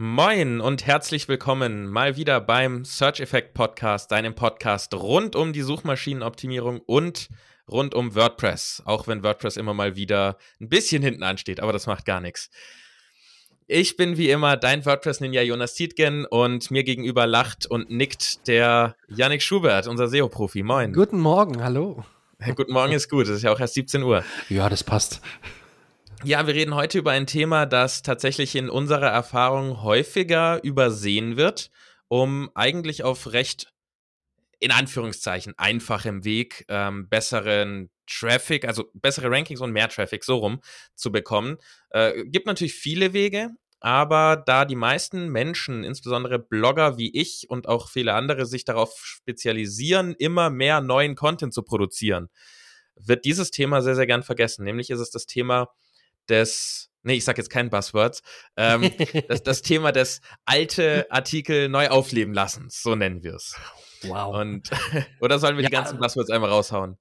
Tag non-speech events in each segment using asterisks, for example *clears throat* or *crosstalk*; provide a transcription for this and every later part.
Moin und herzlich willkommen mal wieder beim Search Effect Podcast, deinem Podcast rund um die Suchmaschinenoptimierung und rund um WordPress, auch wenn WordPress immer mal wieder ein bisschen hinten ansteht, aber das macht gar nichts. Ich bin wie immer dein WordPress-Ninja Jonas Tietgen und mir gegenüber lacht und nickt der Yannick Schubert, unser SEO-Profi. Moin. Guten Morgen, hallo. Guten Morgen ist gut, es ist ja auch erst 17 Uhr. Ja, das passt. Ja, wir reden heute über ein Thema, das tatsächlich in unserer Erfahrung häufiger übersehen wird, um eigentlich auf recht, in Anführungszeichen, einfachem Weg ähm, besseren Traffic, also bessere Rankings und mehr Traffic so rum zu bekommen. Äh, gibt natürlich viele Wege, aber da die meisten Menschen, insbesondere Blogger wie ich und auch viele andere, sich darauf spezialisieren, immer mehr neuen Content zu produzieren, wird dieses Thema sehr, sehr gern vergessen. Nämlich ist es das Thema des, nee, ich sag jetzt kein Buzzwords, ähm, das, das Thema des alte *laughs* Artikel neu aufleben lassens, so nennen wir es. Wow. Und, *laughs* oder sollen wir ja, die ganzen Buzzwords einmal raushauen?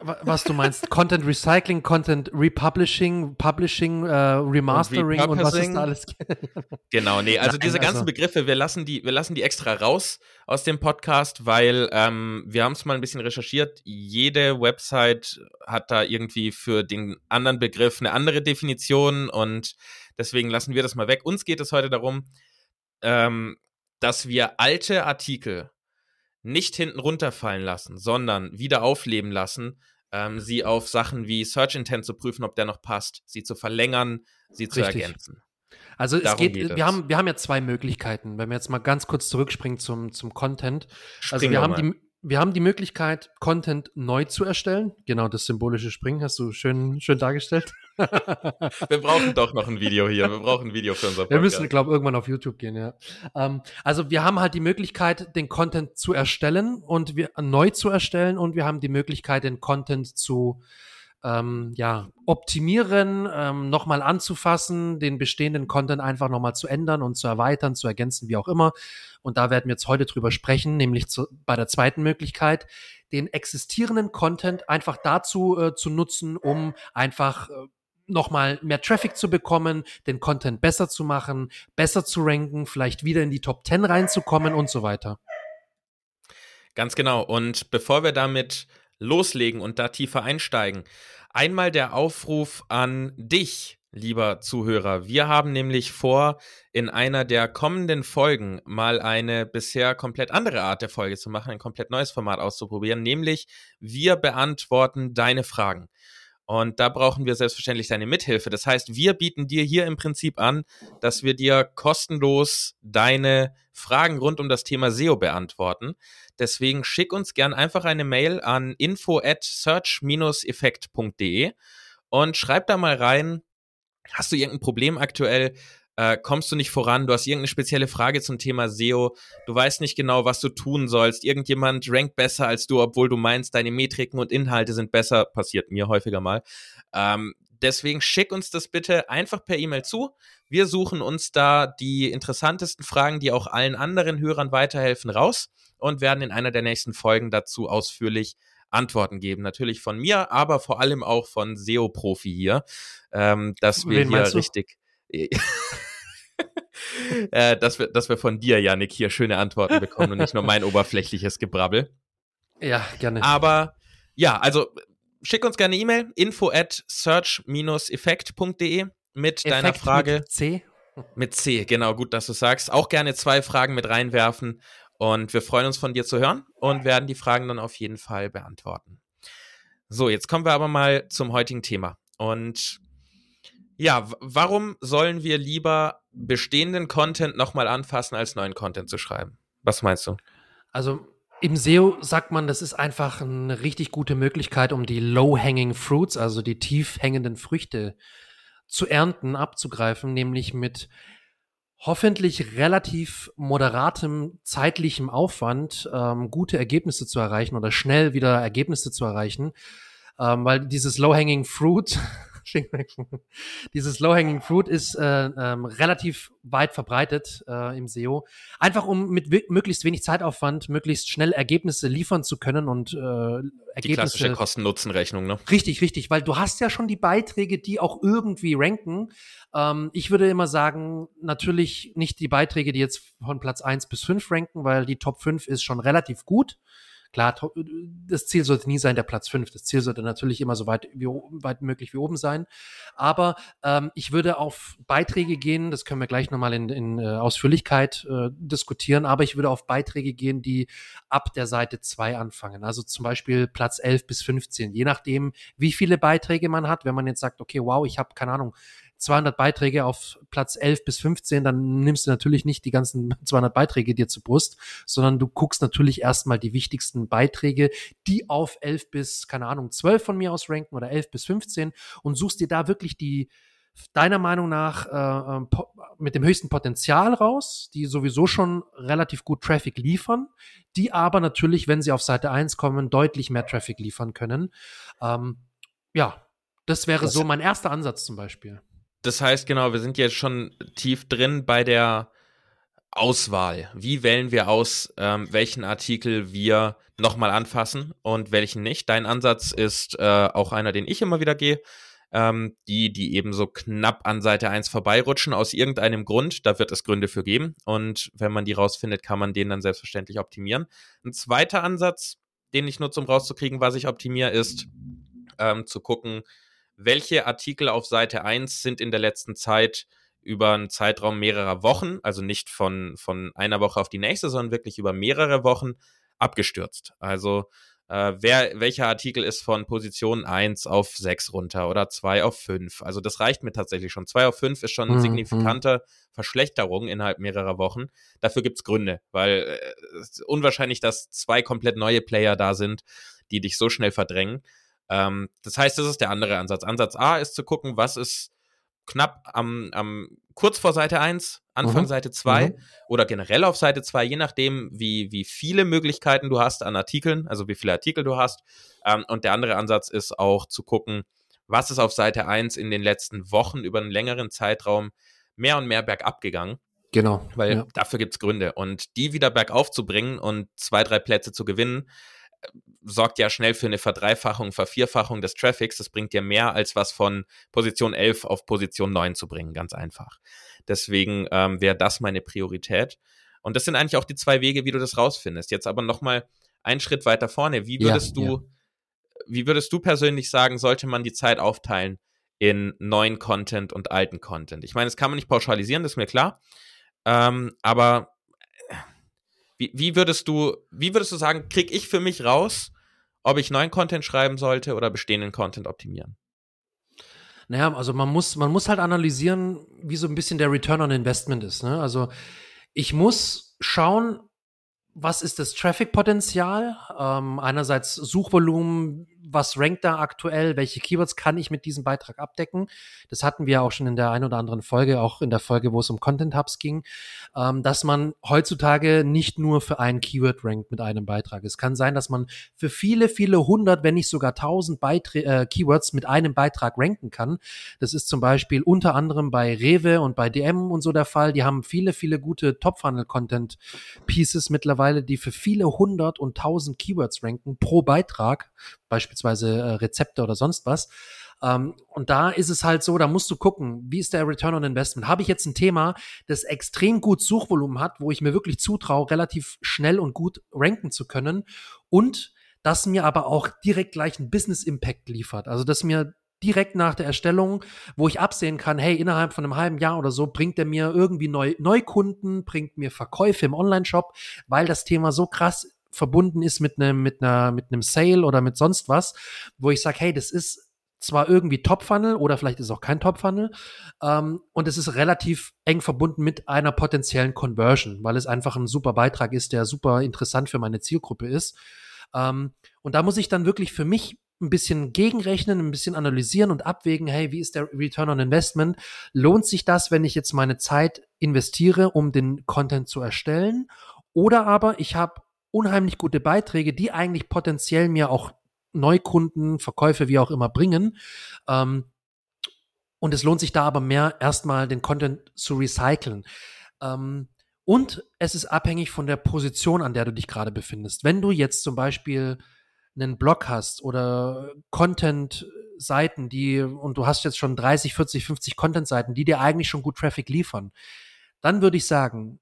Was du meinst, Content Recycling, Content Republishing, Publishing, äh, Remastering und, und, was ist da alles? *laughs* genau, nee, also Nein, diese ganzen also. Begriffe, wir lassen die, wir lassen die extra raus aus dem Podcast, weil ähm, wir haben es mal ein bisschen recherchiert. Jede Website hat da irgendwie für den anderen Begriff eine andere Definition und deswegen lassen wir das mal weg. Uns geht es heute darum, ähm, dass wir alte Artikel nicht hinten runterfallen lassen, sondern wieder aufleben lassen, ähm, sie auf Sachen wie Search Intent zu prüfen, ob der noch passt, sie zu verlängern, sie Richtig. zu ergänzen. Also es geht, geht wir, haben, wir haben ja zwei Möglichkeiten, wenn wir jetzt mal ganz kurz zurückspringen zum, zum Content. Springen also wir haben mal. die wir haben die Möglichkeit, Content neu zu erstellen. Genau, das symbolische Springen hast du schön, schön dargestellt. *laughs* wir brauchen doch noch ein Video hier. Wir brauchen ein Video für unser Podcast. Wir müssen, glaube ich, irgendwann auf YouTube gehen, ja. Ähm, also wir haben halt die Möglichkeit, den Content zu erstellen und wir neu zu erstellen und wir haben die Möglichkeit, den Content zu ähm, ja, optimieren, ähm, nochmal anzufassen, den bestehenden Content einfach nochmal zu ändern und zu erweitern, zu ergänzen, wie auch immer. Und da werden wir jetzt heute drüber sprechen, nämlich zu, bei der zweiten Möglichkeit, den existierenden Content einfach dazu äh, zu nutzen, um einfach äh, nochmal mehr Traffic zu bekommen, den Content besser zu machen, besser zu ranken, vielleicht wieder in die Top 10 reinzukommen und so weiter. Ganz genau. Und bevor wir damit loslegen und da tiefer einsteigen. Einmal der Aufruf an dich, lieber Zuhörer. Wir haben nämlich vor, in einer der kommenden Folgen mal eine bisher komplett andere Art der Folge zu machen, ein komplett neues Format auszuprobieren, nämlich wir beantworten deine Fragen. Und da brauchen wir selbstverständlich deine Mithilfe. Das heißt, wir bieten dir hier im Prinzip an, dass wir dir kostenlos deine Fragen rund um das Thema SEO beantworten. Deswegen schick uns gern einfach eine Mail an info at search-effekt.de und schreib da mal rein, hast du irgendein Problem aktuell? Äh, kommst du nicht voran, du hast irgendeine spezielle Frage zum Thema SEO, du weißt nicht genau, was du tun sollst, irgendjemand rankt besser als du, obwohl du meinst, deine Metriken und Inhalte sind besser, passiert mir häufiger mal. Ähm, deswegen schick uns das bitte einfach per E-Mail zu. Wir suchen uns da die interessantesten Fragen, die auch allen anderen Hörern weiterhelfen, raus und werden in einer der nächsten Folgen dazu ausführlich Antworten geben. Natürlich von mir, aber vor allem auch von SEO-Profi hier, ähm, dass wir Wen hier richtig. *laughs* äh, dass, wir, dass wir von dir, Janik, hier schöne Antworten bekommen und nicht nur mein *laughs* oberflächliches Gebrabbel. Ja, gerne. Aber ja, also schick uns gerne E-Mail, info at search-effekt.de mit Effekt deiner Frage. Mit C? Mit C, genau, gut, dass du sagst. Auch gerne zwei Fragen mit reinwerfen und wir freuen uns von dir zu hören und werden die Fragen dann auf jeden Fall beantworten. So, jetzt kommen wir aber mal zum heutigen Thema. Und ja, warum sollen wir lieber bestehenden Content nochmal anfassen, als neuen Content zu schreiben? Was meinst du? Also im SEO sagt man, das ist einfach eine richtig gute Möglichkeit, um die low-hanging fruits, also die tief hängenden Früchte zu ernten, abzugreifen, nämlich mit hoffentlich relativ moderatem zeitlichem Aufwand ähm, gute Ergebnisse zu erreichen oder schnell wieder Ergebnisse zu erreichen, ähm, weil dieses Low-Hanging Fruit *laughs* dieses Low-Hanging Fruit ist äh, ähm, relativ weit verbreitet äh, im SEO. Einfach um mit möglichst wenig Zeitaufwand möglichst schnell Ergebnisse liefern zu können und äh, Ergebnisse. Die klassische Kosten-Nutzen-Rechnung, ne? Richtig, richtig, weil du hast ja schon die Beiträge, die auch irgendwie ranken. Ähm, ich würde immer sagen, natürlich nicht die Beiträge, die jetzt von Platz 1 bis 5 ranken, weil die Top 5 ist schon relativ gut. Klar, das Ziel sollte nie sein, der Platz fünf. Das Ziel sollte natürlich immer so weit, wie, weit möglich wie oben sein. Aber ähm, ich würde auf Beiträge gehen, das können wir gleich nochmal in, in äh, Ausführlichkeit äh, diskutieren, aber ich würde auf Beiträge gehen, die ab der Seite zwei anfangen. Also zum Beispiel Platz 11 bis 15, je nachdem, wie viele Beiträge man hat. Wenn man jetzt sagt, okay, wow, ich habe keine Ahnung, 200 Beiträge auf Platz 11 bis 15, dann nimmst du natürlich nicht die ganzen *laughs* 200 Beiträge dir zur Brust, sondern du guckst natürlich erstmal die wichtigsten Beiträge, die auf 11 bis, keine Ahnung, 12 von mir aus ranken oder 11 bis 15 und suchst dir da wirklich die deiner Meinung nach äh, ähm, mit dem höchsten Potenzial raus, die sowieso schon relativ gut Traffic liefern, die aber natürlich, wenn sie auf Seite 1 kommen, deutlich mehr Traffic liefern können. Ähm, ja, das wäre das so mein erster Ansatz zum Beispiel das heißt, genau, wir sind jetzt schon tief drin bei der Auswahl. Wie wählen wir aus, ähm, welchen Artikel wir nochmal anfassen und welchen nicht? Dein Ansatz ist äh, auch einer, den ich immer wieder gehe. Ähm, die, die eben so knapp an Seite 1 vorbeirutschen, aus irgendeinem Grund, da wird es Gründe für geben. Und wenn man die rausfindet, kann man den dann selbstverständlich optimieren. Ein zweiter Ansatz, den ich nutze, um rauszukriegen, was ich optimiere, ist ähm, zu gucken, welche Artikel auf Seite 1 sind in der letzten Zeit über einen Zeitraum mehrerer Wochen, also nicht von, von einer Woche auf die nächste, sondern wirklich über mehrere Wochen abgestürzt. Also äh, wer, welcher Artikel ist von Position 1 auf 6 runter oder 2 auf 5? Also das reicht mir tatsächlich schon. 2 auf 5 ist schon eine mhm. signifikante Verschlechterung innerhalb mehrerer Wochen. Dafür gibt es Gründe, weil äh, es ist unwahrscheinlich, dass zwei komplett neue Player da sind, die dich so schnell verdrängen. Ähm, das heißt, das ist der andere Ansatz. Ansatz A ist zu gucken, was ist knapp am, am kurz vor Seite 1, Anfang mhm. Seite 2 mhm. oder generell auf Seite 2, je nachdem, wie, wie viele Möglichkeiten du hast an Artikeln, also wie viele Artikel du hast. Ähm, und der andere Ansatz ist auch zu gucken, was ist auf Seite 1 in den letzten Wochen über einen längeren Zeitraum mehr und mehr bergab gegangen. Genau. Weil ja. dafür gibt es Gründe. Und die wieder bergauf zu bringen und zwei, drei Plätze zu gewinnen, sorgt ja schnell für eine Verdreifachung, Vervierfachung des Traffics. Das bringt dir mehr, als was von Position 11 auf Position 9 zu bringen, ganz einfach. Deswegen ähm, wäre das meine Priorität. Und das sind eigentlich auch die zwei Wege, wie du das rausfindest. Jetzt aber nochmal einen Schritt weiter vorne. Wie würdest ja, du, ja. wie würdest du persönlich sagen, sollte man die Zeit aufteilen in neuen Content und alten Content? Ich meine, das kann man nicht pauschalisieren, das ist mir klar. Ähm, aber wie, wie würdest du, wie würdest du sagen, krieg ich für mich raus, ob ich neuen Content schreiben sollte oder bestehenden Content optimieren? Naja, also man muss, man muss halt analysieren, wie so ein bisschen der Return on Investment ist. Ne? Also ich muss schauen, was ist das Traffic-Potenzial? Ähm, einerseits Suchvolumen, was rankt da aktuell, welche Keywords kann ich mit diesem Beitrag abdecken. Das hatten wir auch schon in der einen oder anderen Folge, auch in der Folge, wo es um Content Hubs ging, ähm, dass man heutzutage nicht nur für ein Keyword rankt mit einem Beitrag. Es kann sein, dass man für viele, viele hundert, wenn nicht sogar tausend äh, Keywords mit einem Beitrag ranken kann. Das ist zum Beispiel unter anderem bei Rewe und bei DM und so der Fall. Die haben viele, viele gute Top-Funnel-Content-Pieces mittlerweile, die für viele hundert und tausend Keywords ranken pro Beitrag, beispielsweise äh, Rezepte oder sonst was. Ähm, und da ist es halt so, da musst du gucken, wie ist der Return on Investment? Habe ich jetzt ein Thema, das extrem gut Suchvolumen hat, wo ich mir wirklich zutraue, relativ schnell und gut ranken zu können und das mir aber auch direkt gleich einen Business Impact liefert. Also, dass mir direkt nach der Erstellung, wo ich absehen kann, hey, innerhalb von einem halben Jahr oder so bringt er mir irgendwie Neu Neukunden, bringt mir Verkäufe im Online-Shop, weil das Thema so krass verbunden ist mit einem mit einer mit einem Sale oder mit sonst was, wo ich sage, hey, das ist zwar irgendwie Top-Funnel oder vielleicht ist es auch kein Top-Funnel ähm, und es ist relativ eng verbunden mit einer potenziellen Conversion, weil es einfach ein super Beitrag ist, der super interessant für meine Zielgruppe ist. Ähm, und da muss ich dann wirklich für mich ein bisschen gegenrechnen, ein bisschen analysieren und abwägen, hey, wie ist der Return on Investment? Lohnt sich das, wenn ich jetzt meine Zeit investiere, um den Content zu erstellen? Oder aber ich habe unheimlich gute Beiträge, die eigentlich potenziell mir auch Neukunden, Verkäufe, wie auch immer bringen. Ähm, Und es lohnt sich da aber mehr, erstmal den Content zu recyceln. Ähm, und es ist abhängig von der Position, an der du dich gerade befindest. Wenn du jetzt zum Beispiel einen Blog hast oder Content-Seiten, die, und du hast jetzt schon 30, 40, 50 Content-Seiten, die dir eigentlich schon gut Traffic liefern, dann würde ich sagen,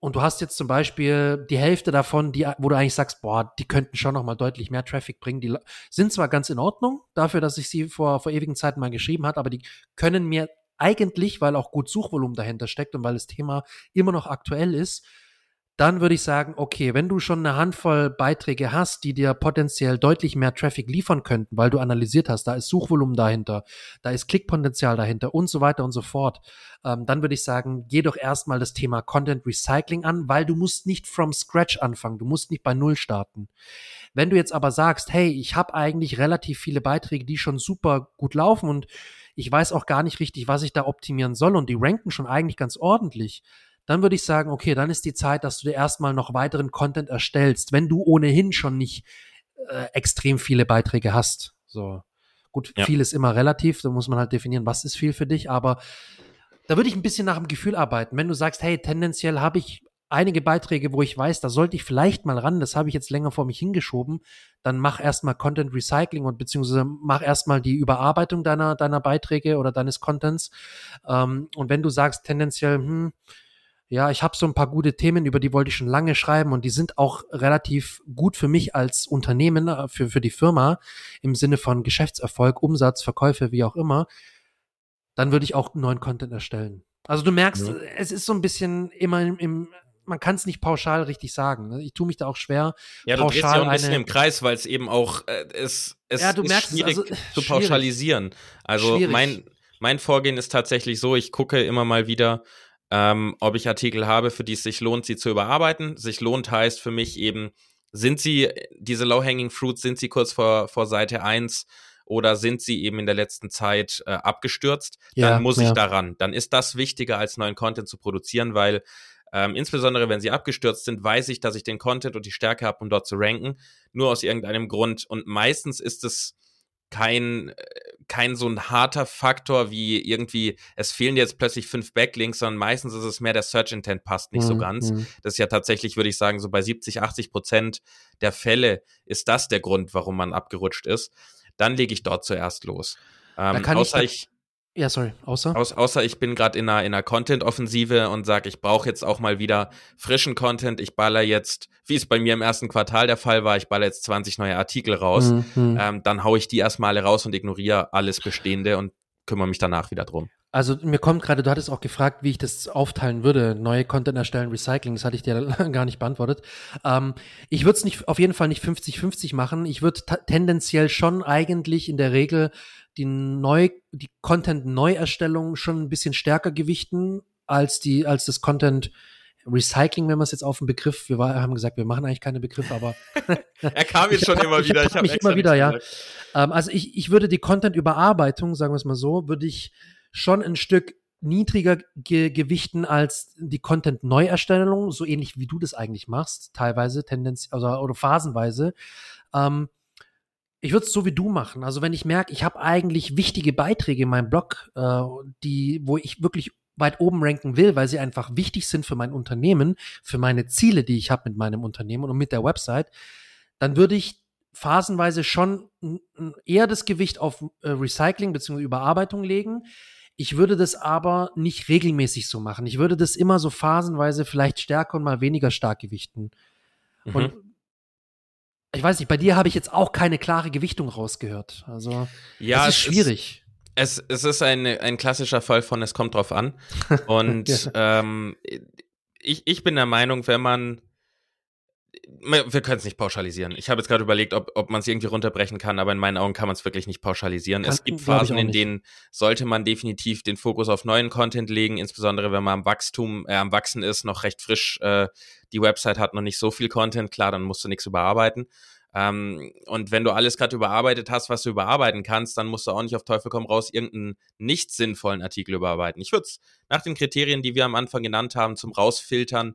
und du hast jetzt zum Beispiel die Hälfte davon, die, wo du eigentlich sagst, boah, die könnten schon noch mal deutlich mehr Traffic bringen. Die sind zwar ganz in Ordnung dafür, dass ich sie vor, vor ewigen Zeiten mal geschrieben hat, aber die können mir eigentlich, weil auch gut Suchvolumen dahinter steckt und weil das Thema immer noch aktuell ist, dann würde ich sagen, okay, wenn du schon eine Handvoll Beiträge hast, die dir potenziell deutlich mehr Traffic liefern könnten, weil du analysiert hast, da ist Suchvolumen dahinter, da ist Klickpotenzial dahinter und so weiter und so fort, ähm, dann würde ich sagen, geh doch erstmal das Thema Content Recycling an, weil du musst nicht from scratch anfangen, du musst nicht bei Null starten. Wenn du jetzt aber sagst, hey, ich habe eigentlich relativ viele Beiträge, die schon super gut laufen und ich weiß auch gar nicht richtig, was ich da optimieren soll und die ranken schon eigentlich ganz ordentlich, dann würde ich sagen, okay, dann ist die Zeit, dass du dir erstmal noch weiteren Content erstellst, wenn du ohnehin schon nicht äh, extrem viele Beiträge hast. So. Gut, ja. viel ist immer relativ, da muss man halt definieren, was ist viel für dich, aber da würde ich ein bisschen nach dem Gefühl arbeiten. Wenn du sagst, hey, tendenziell habe ich einige Beiträge, wo ich weiß, da sollte ich vielleicht mal ran, das habe ich jetzt länger vor mich hingeschoben, dann mach erstmal Content Recycling und beziehungsweise mach erstmal die Überarbeitung deiner, deiner Beiträge oder deines Contents. Ähm, und wenn du sagst, tendenziell, hm, ja, ich habe so ein paar gute Themen, über die wollte ich schon lange schreiben und die sind auch relativ gut für mich als Unternehmen, äh, für, für die Firma im Sinne von Geschäftserfolg, Umsatz, Verkäufe, wie auch immer. Dann würde ich auch neuen Content erstellen. Also du merkst, ja. es ist so ein bisschen immer im, im man kann es nicht pauschal richtig sagen. Ne? Ich tue mich da auch schwer. Ja, du drehst ja auch ein bisschen im Kreis, weil es eben auch äh, es, es ja, du ist merkst, schwierig also, zu pauschalisieren. Also mein mein Vorgehen ist tatsächlich so, ich gucke immer mal wieder, ähm, ob ich Artikel habe, für die es sich lohnt, sie zu überarbeiten. Sich lohnt heißt für mich eben, sind sie, diese Low-Hanging Fruits, sind sie kurz vor, vor Seite 1 oder sind sie eben in der letzten Zeit äh, abgestürzt? Ja, dann muss ja. ich daran. Dann ist das wichtiger, als neuen Content zu produzieren, weil ähm, insbesondere wenn sie abgestürzt sind, weiß ich, dass ich den Content und die Stärke habe, um dort zu ranken. Nur aus irgendeinem Grund. Und meistens ist es kein, äh, kein so ein harter Faktor wie irgendwie, es fehlen jetzt plötzlich fünf Backlinks, sondern meistens ist es mehr der Search Intent passt nicht mhm. so ganz. Mhm. Das ist ja tatsächlich, würde ich sagen, so bei 70, 80 Prozent der Fälle ist das der Grund, warum man abgerutscht ist. Dann lege ich dort zuerst los. Ähm, außer ich, ich ja, sorry, außer? Aus, außer ich bin gerade in einer, in einer Content-Offensive und sage, ich brauche jetzt auch mal wieder frischen Content. Ich baller jetzt, wie es bei mir im ersten Quartal der Fall war, ich baller jetzt 20 neue Artikel raus. Mhm. Ähm, dann haue ich die erstmal alle raus und ignoriere alles Bestehende und kümmere mich danach wieder drum. Also mir kommt gerade, du hattest auch gefragt, wie ich das aufteilen würde, neue Content erstellen, Recycling, das hatte ich dir *laughs* gar nicht beantwortet. Ähm, ich würde es nicht auf jeden Fall nicht 50-50 machen. Ich würde tendenziell schon eigentlich in der Regel die neu, die Content-Neuerstellung schon ein bisschen stärker gewichten als die, als das Content Recycling, wenn man es jetzt auf den Begriff, wir war, haben gesagt, wir machen eigentlich keine Begriffe, aber *laughs* er kam jetzt schon *laughs* hab, immer wieder. Ich habe mich immer wieder, ja. Ähm, also ich, ich würde die Content-Überarbeitung, sagen wir es mal so, würde ich schon ein Stück niedriger ge gewichten als die Content-Neuerstellung, so ähnlich wie du das eigentlich machst, teilweise, tendenz also, oder phasenweise. Ähm, ich würde es so wie du machen. Also wenn ich merke, ich habe eigentlich wichtige Beiträge in meinem Blog, äh, die, wo ich wirklich weit oben ranken will, weil sie einfach wichtig sind für mein Unternehmen, für meine Ziele, die ich habe mit meinem Unternehmen und mit der Website, dann würde ich phasenweise schon eher das Gewicht auf äh, Recycling bzw. Überarbeitung legen. Ich würde das aber nicht regelmäßig so machen. Ich würde das immer so phasenweise vielleicht stärker und mal weniger stark gewichten. Mhm. Und ich weiß nicht, bei dir habe ich jetzt auch keine klare Gewichtung rausgehört. Also, ja, es ist schwierig. Es, ist, es, es ist ein, ein klassischer Fall von es kommt drauf an. *laughs* Und ja. ähm, ich, ich bin der Meinung, wenn man wir können es nicht pauschalisieren. Ich habe jetzt gerade überlegt, ob, ob man es irgendwie runterbrechen kann, aber in meinen Augen kann man es wirklich nicht pauschalisieren. Kann, es gibt Phasen, in denen sollte man definitiv den Fokus auf neuen Content legen, insbesondere wenn man am Wachstum, äh, am Wachsen ist, noch recht frisch, äh, die Website hat noch nicht so viel Content, klar, dann musst du nichts überarbeiten. Ähm, und wenn du alles gerade überarbeitet hast, was du überarbeiten kannst, dann musst du auch nicht auf Teufel komm raus irgendeinen nicht sinnvollen Artikel überarbeiten. Ich würde es nach den Kriterien, die wir am Anfang genannt haben, zum Rausfiltern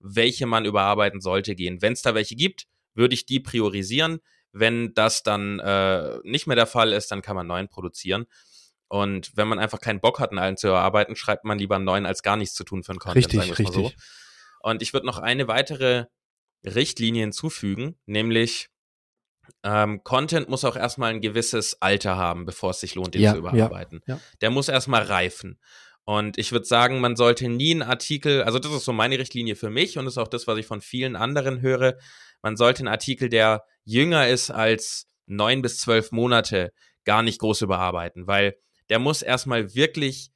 welche man überarbeiten sollte, gehen. Wenn es da welche gibt, würde ich die priorisieren. Wenn das dann äh, nicht mehr der Fall ist, dann kann man neuen produzieren. Und wenn man einfach keinen Bock hat, einen alten zu erarbeiten, schreibt man lieber einen neuen, als gar nichts zu tun für einen Content. Richtig, richtig. So. Und ich würde noch eine weitere Richtlinie hinzufügen, nämlich ähm, Content muss auch erstmal ein gewisses Alter haben, bevor es sich lohnt, den ja, zu überarbeiten. Ja, ja. Der muss erstmal reifen. Und ich würde sagen, man sollte nie einen Artikel, also das ist so meine Richtlinie für mich und ist auch das, was ich von vielen anderen höre. Man sollte einen Artikel, der jünger ist als neun bis zwölf Monate, gar nicht groß überarbeiten, weil der muss erstmal wirklich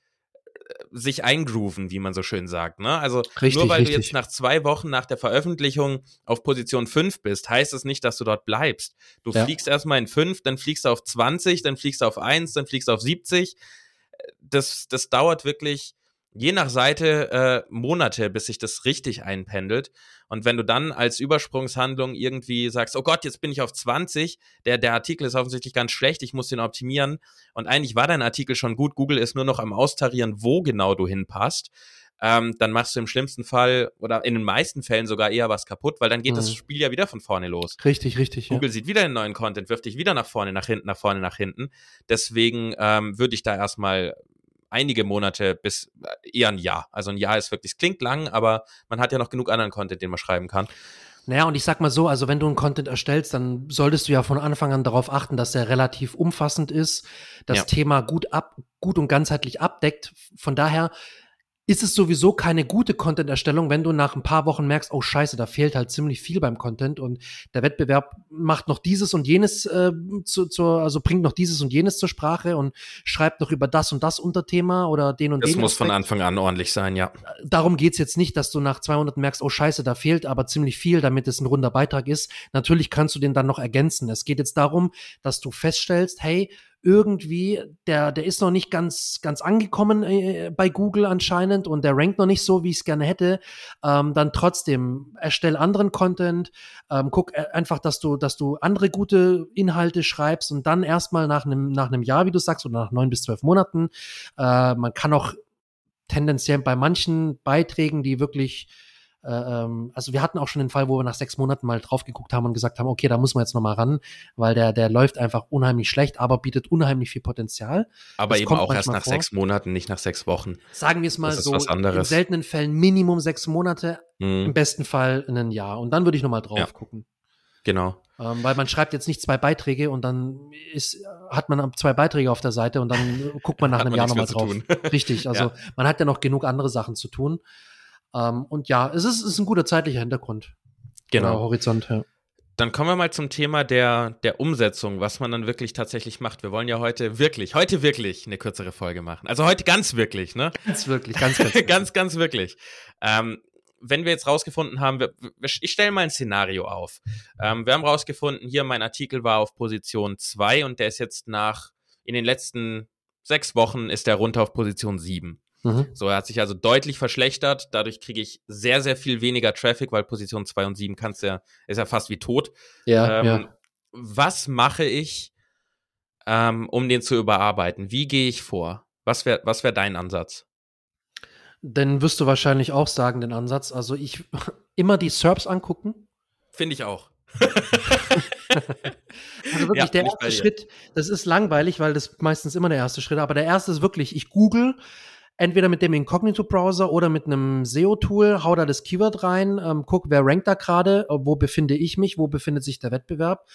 sich eingrooven, wie man so schön sagt. Ne? Also richtig, nur weil richtig. du jetzt nach zwei Wochen nach der Veröffentlichung auf Position 5 bist, heißt es nicht, dass du dort bleibst. Du Ja. fliegst erstmal in 5, dann fliegst du auf 20, dann fliegst du auf 1, dann fliegst du auf 70. Das, das dauert wirklich je nach Seite äh, Monate, bis sich das richtig einpendelt. Und wenn du dann als Übersprungshandlung irgendwie sagst, oh Gott, jetzt bin ich auf 20, der, der Artikel ist offensichtlich ganz schlecht, ich muss den optimieren. Und eigentlich war dein Artikel schon gut, Google ist nur noch am Austarieren, wo genau du hinpasst. Ähm, dann machst du im schlimmsten Fall oder in den meisten Fällen sogar eher was kaputt, weil dann geht das Mhm. Spiel ja wieder von vorne los. Richtig, richtig. Ja. Google sieht wieder den neuen Content, wirft dich wieder nach vorne, nach hinten, nach vorne, nach hinten. Deswegen ähm, würde ich da erstmal einige Monate bis äh, eher ein Jahr. Also ein Jahr ist wirklich, es klingt lang, aber man hat ja noch genug anderen Content, den man schreiben kann. Naja, und ich sag mal so, also wenn du einen Content erstellst, dann solltest du ja von Anfang an darauf achten, dass er relativ umfassend ist, das Ja. Thema gut ab, gut und ganzheitlich abdeckt. Von daher ist es sowieso keine gute Content-Erstellung, wenn du nach ein paar Wochen merkst, oh scheiße, da fehlt halt ziemlich viel beim Content und der Wettbewerb macht noch dieses und jenes äh, zu, zur, also bringt noch dieses und jenes zur Sprache und schreibt noch über das und das Unterthema oder den und Das den. muss von Aspekt Anfang an ordentlich sein, ja. darum geht's jetzt nicht, dass du nach 200 merkst, oh scheiße, da fehlt aber ziemlich viel, damit es ein runder Beitrag ist. Natürlich kannst du den dann noch ergänzen. Es geht jetzt darum, dass du feststellst, hey, irgendwie, der, der ist noch nicht ganz, ganz angekommen äh, bei Google anscheinend und der rankt noch nicht so, wie ich es gerne hätte. Ähm, dann trotzdem erstell anderen Content, ähm, guck äh, einfach, dass du, dass du andere gute Inhalte schreibst und dann erstmal nach einem, nach einem Jahr, wie du sagst, oder nach neun bis zwölf Monaten, äh, man kann auch tendenziell bei manchen Beiträgen, die wirklich, also wir hatten auch schon den Fall, wo wir nach sechs Monaten mal drauf geguckt haben und gesagt haben, okay, da muss man jetzt noch mal ran, weil der, der läuft einfach unheimlich schlecht, aber bietet unheimlich viel Potenzial. Aber Das eben auch erst nach vor. sechs Monaten, nicht nach sechs Wochen. Sagen wir es mal Das ist so, in seltenen Fällen Minimum sechs Monate, im Mhm, besten Fall ein Jahr. Und dann würde ich noch mal drauf Ja. gucken. genau. Ähm, weil man schreibt jetzt nicht zwei Beiträge und dann ist, hat man zwei Beiträge auf der Seite und dann guckt man nach *laughs* einem Jahr nochmal drauf. *laughs* Richtig, also Ja. man hat ja noch genug andere Sachen zu tun. Ähm, und ja, es ist, ist ein guter zeitlicher Hintergrund. Genau. Horizont, ja. Dann kommen wir mal zum Thema der, der Umsetzung, was man dann wirklich tatsächlich macht. Wir wollen ja heute wirklich, heute wirklich eine kürzere Folge machen. Also heute ganz wirklich, ne? *laughs* Ganz wirklich, ganz, ganz. *laughs* ganz, ganz wirklich. Ähm, wenn wir jetzt rausgefunden haben, wir, ich stelle mal ein Szenario auf. Ähm, wir haben rausgefunden, hier mein Artikel war auf Position 2 und der ist jetzt nach, in den letzten sechs Wochen ist der runter auf Position 7. mhm. So, er hat sich also deutlich verschlechtert. Dadurch kriege ich sehr, sehr viel weniger Traffic, weil Position 2 und 7 kannst ja, ist ja fast wie tot. Ja, Ähm, ja. Was mache ich, ähm, um den zu überarbeiten? Wie gehe ich vor? Was wäre was wär dein Ansatz? Dann wirst du wahrscheinlich auch sagen, den Ansatz. Also ich *laughs* immer die SERPs angucken. Finde ich auch. *laughs* Also wirklich Ja, der erste. Schritt, das ist langweilig, weil das meistens immer der erste Schritt, aber der erste ist wirklich, ich google entweder mit dem Incognito-Browser oder mit einem SEO-Tool, hau da das Keyword rein, ähm, guck, wer rankt da gerade, äh, wo befinde ich mich, wo befindet sich der Wettbewerb.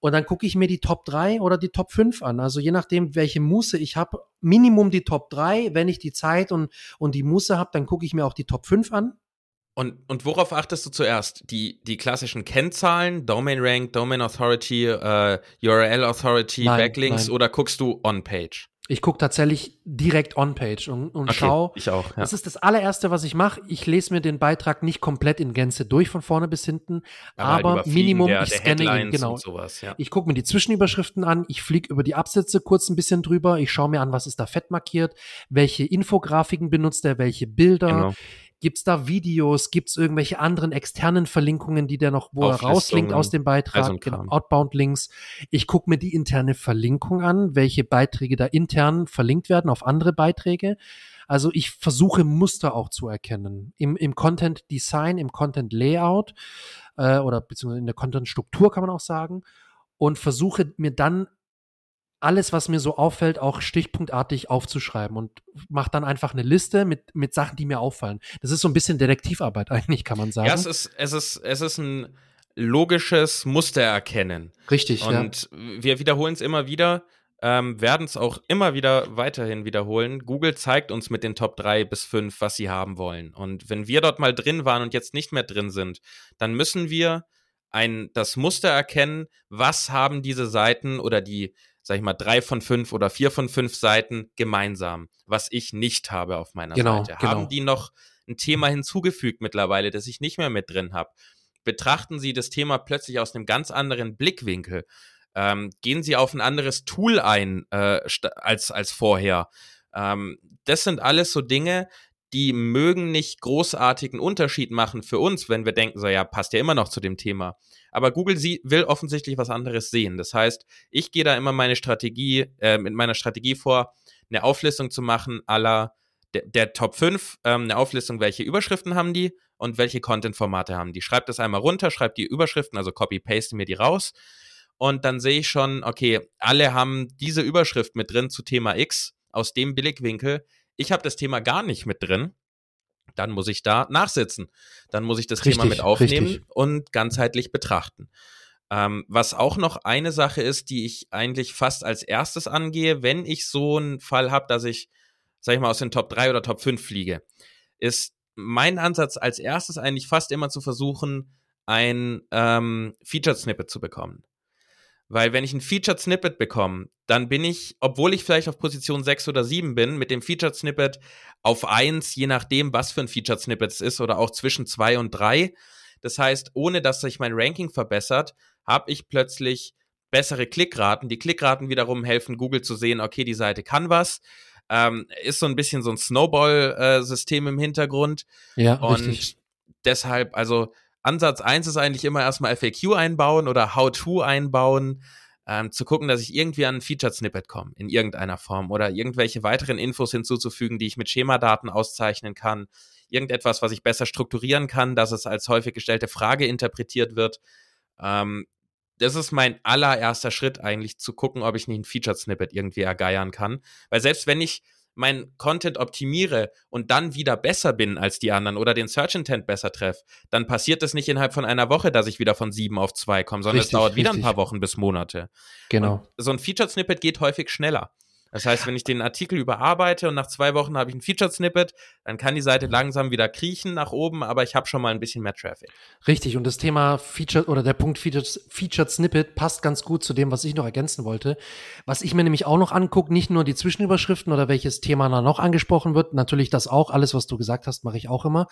Und dann gucke ich mir die Top 3 oder die Top 5 an. Also je nachdem, welche Muße ich habe, Minimum die Top 3. Wenn ich die Zeit und, und die Muße habe, dann gucke ich mir auch die Top 5 an. Und, und worauf achtest du zuerst? Die, die klassischen Kennzahlen, Domain Rank, Domain Authority, äh, URL Authority, Nein, Backlinks nein. oder guckst du On-Page? Ich gucke tatsächlich direkt on-page und, und schau, ich auch. Ja. Das ist das allererste, was ich mache. Ich lese mir den Beitrag nicht komplett in Gänze durch, von vorne bis hinten. aber Überfliegen Minimum, der, ich der scanne ihn, genau. sowas, ja. Ich gucke mir die Zwischenüberschriften an, ich fliege über die Absätze kurz ein bisschen drüber, ich schaue mir an, was ist da fett markiert, welche Infografiken benutzt er, welche Bilder, Genau. Gibt's da Videos, gibt's irgendwelche anderen externen Verlinkungen, die der noch, wo er rauslinkt aus dem Beitrag, all so ein genau. Outbound-Links. Ich gucke mir die interne Verlinkung an, welche Beiträge da intern verlinkt werden auf andere Beiträge. Also ich versuche Muster auch zu erkennen. Im, im Content Design, im Content Layout äh, oder beziehungsweise in der Content Struktur kann man auch sagen. Und versuche mir dann alles, was mir so auffällt, auch stichpunktartig aufzuschreiben und mache dann einfach eine Liste mit, mit Sachen, die mir auffallen. Das ist so ein bisschen Detektivarbeit *laughs* eigentlich, kann man sagen. Ja, es ist, es ist, es ist ein logisches Muster erkennen. Richtig, Und ja. wir wiederholen es immer wieder, ähm, werden es auch immer wieder weiterhin wiederholen. Google zeigt uns mit den Top 3 bis 5, was sie haben wollen. Und wenn wir dort mal drin waren und jetzt nicht mehr drin sind, dann müssen wir ein, das Muster erkennen, was haben diese Seiten oder die, sag ich mal, drei von fünf oder vier von fünf Seiten gemeinsam, was ich nicht habe auf meiner genau, Seite. Genau. Haben die noch ein Thema hinzugefügt mittlerweile, das ich nicht mehr mit drin habe? Betrachten Sie das Thema plötzlich aus einem ganz anderen Blickwinkel? Ähm, gehen Sie auf ein anderes Tool ein äh, als, als vorher? Ähm, das sind alles so Dinge, die mögen nicht großartigen Unterschied machen für uns, wenn wir denken, so ja, passt ja immer noch zu dem Thema. Aber Google sie, will offensichtlich was anderes sehen. Das heißt, ich gehe da immer meine Strategie, äh, mit meiner Strategie vor, eine Auflistung zu machen aller der, der Top 5, ähm, eine Auflistung, welche Überschriften haben die und welche Content-Formate haben die. Schreibt das einmal runter, schreibt die Überschriften, also copy-paste mir die raus. Und dann sehe ich schon, okay, alle haben diese Überschrift mit drin zu Thema X aus dem Blickwinkel ich habe das Thema gar nicht mit drin, dann muss ich da nachsitzen. Dann muss ich das richtig, Thema mit aufnehmen richtig. und ganzheitlich betrachten. Ähm, was auch noch eine Sache ist, die ich eigentlich fast als erstes angehe, wenn ich so einen Fall habe, dass ich, sag ich mal, aus den Top 3 oder Top 5 fliege, ist mein Ansatz als erstes eigentlich fast immer zu versuchen, ein ähm, Featured Snippet zu bekommen. Weil wenn ich ein Featured Snippet bekomme, dann bin ich, obwohl ich vielleicht auf Position 6 oder 7 bin, mit dem Featured Snippet auf 1, je nachdem, was für ein Featured Snippet es ist, oder auch zwischen 2 und 3. Das heißt, ohne dass sich mein Ranking verbessert, habe ich plötzlich bessere Klickraten. Die Klickraten wiederum helfen Google zu sehen, okay, die Seite kann was. Ähm, ist so ein bisschen so ein Snowball-System äh, im Hintergrund. Ja, und richtig. deshalb, also Ansatz 1 ist eigentlich immer erstmal FAQ einbauen oder How-To einbauen, ähm, zu gucken, dass ich irgendwie an ein Featured Snippet komme in irgendeiner Form oder irgendwelche weiteren Infos hinzuzufügen, die ich mit Schemadaten auszeichnen kann. Irgendetwas, was ich besser strukturieren kann, dass es als häufig gestellte Frage interpretiert wird. Ähm, das ist mein allererster Schritt eigentlich, zu gucken, ob ich nicht ein Featured Snippet irgendwie ergeiern kann. Weil selbst wenn ich mein Content optimiere und dann wieder besser bin als die anderen oder den Search Intent besser treffe, dann passiert das nicht innerhalb von einer Woche, dass ich wieder von sieben auf zwei komme, sondern es dauert wieder richtig. ein paar Wochen bis Monate. Genau. Und so ein Featured Snippet geht häufig schneller. Das heißt, wenn ich den Artikel überarbeite und nach zwei Wochen habe ich ein Featured Snippet, dann kann die Seite langsam wieder kriechen nach oben, aber ich habe schon mal ein bisschen mehr Traffic. Richtig, und das Thema Featured oder der Punkt Featured, Featured Snippet passt ganz gut zu dem, was ich noch ergänzen wollte. Was ich mir nämlich auch noch angucke, nicht nur die Zwischenüberschriften oder welches Thema da noch angesprochen wird, natürlich das auch, alles, was du gesagt hast, mache ich auch immer.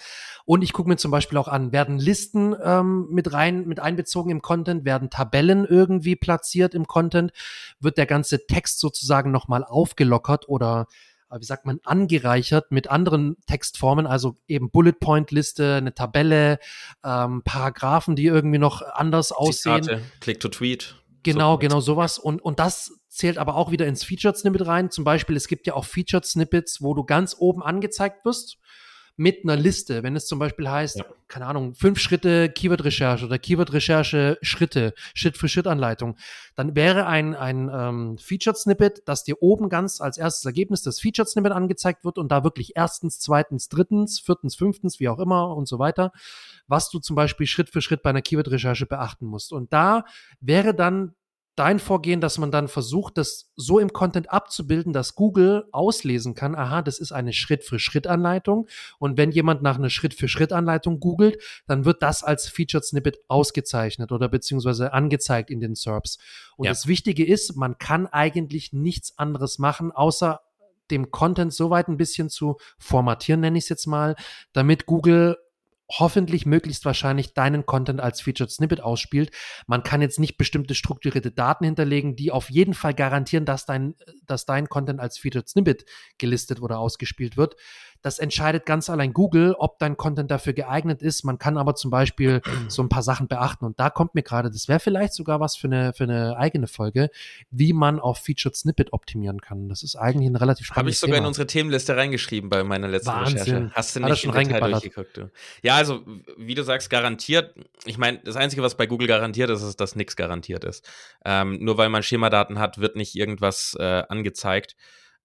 Und ich gucke mir zum Beispiel auch an, werden Listen ähm, mit rein, mit einbezogen im Content, werden Tabellen irgendwie platziert im Content, wird der ganze Text sozusagen nochmal aufgelockert oder äh, wie sagt man, angereichert mit anderen Textformen, also eben Bullet Point Liste, eine Tabelle, ähm, Paragraphen, die irgendwie noch anders aussehen. Zitate, Click to Tweet. Genau, so genau sowas. Und, und das zählt aber auch wieder ins Featured Snippet rein. Zum Beispiel, es gibt ja auch Featured Snippets, wo du ganz oben angezeigt wirst mit einer Liste, wenn es zum Beispiel heißt, ja. keine Ahnung, fünf Schritte Keyword-Recherche oder Keyword-Recherche Schritte, Schritt-für-Schritt-Anleitung, dann wäre ein, ein ähm, Featured-Snippet, dass dir oben ganz als erstes Ergebnis das Featured-Snippet angezeigt wird und da wirklich erstens, zweitens, drittens, viertens, fünftens, wie auch immer und so weiter, was du zum Beispiel Schritt für Schritt bei einer Keyword-Recherche beachten musst. Und da wäre dann dein Vorgehen, dass man dann versucht, das so im Content abzubilden, dass Google auslesen kann, aha, das ist eine Schritt-für-Schritt-Anleitung. Und wenn jemand nach einer Schritt-für-Schritt-Anleitung googelt, dann wird das als Featured Snippet ausgezeichnet oder beziehungsweise angezeigt in den SERPs. Und ja. das Wichtige ist, man kann eigentlich nichts anderes machen, außer dem Content so weit ein bisschen zu formatieren, nenne ich es jetzt mal, damit Google hoffentlich möglichst wahrscheinlich deinen Content als Featured Snippet ausspielt. Man kann jetzt nicht bestimmte strukturierte Daten hinterlegen, die auf jeden Fall garantieren, dass dein, dass dein Content als Featured Snippet gelistet oder ausgespielt wird. Das entscheidet ganz allein Google, ob dein Content dafür geeignet ist. Man kann aber zum Beispiel *clears throat* so ein paar Sachen beachten. Und da kommt mir gerade, das wäre vielleicht sogar was für eine, für eine eigene Folge, wie man auf Featured Snippet optimieren kann. Das ist eigentlich ein relativ spannendes Habe ich sogar Thema. in unsere Themenliste reingeschrieben bei meiner letzten Wahnsinn. Recherche. Hast du nicht schon reingeballert. durchgeguckt, du. Ja, also, wie du sagst, garantiert. Ich meine, das Einzige, was bei Google garantiert ist, ist, dass nichts garantiert ist. Ähm, nur weil man Schemadaten hat, wird nicht irgendwas äh, angezeigt.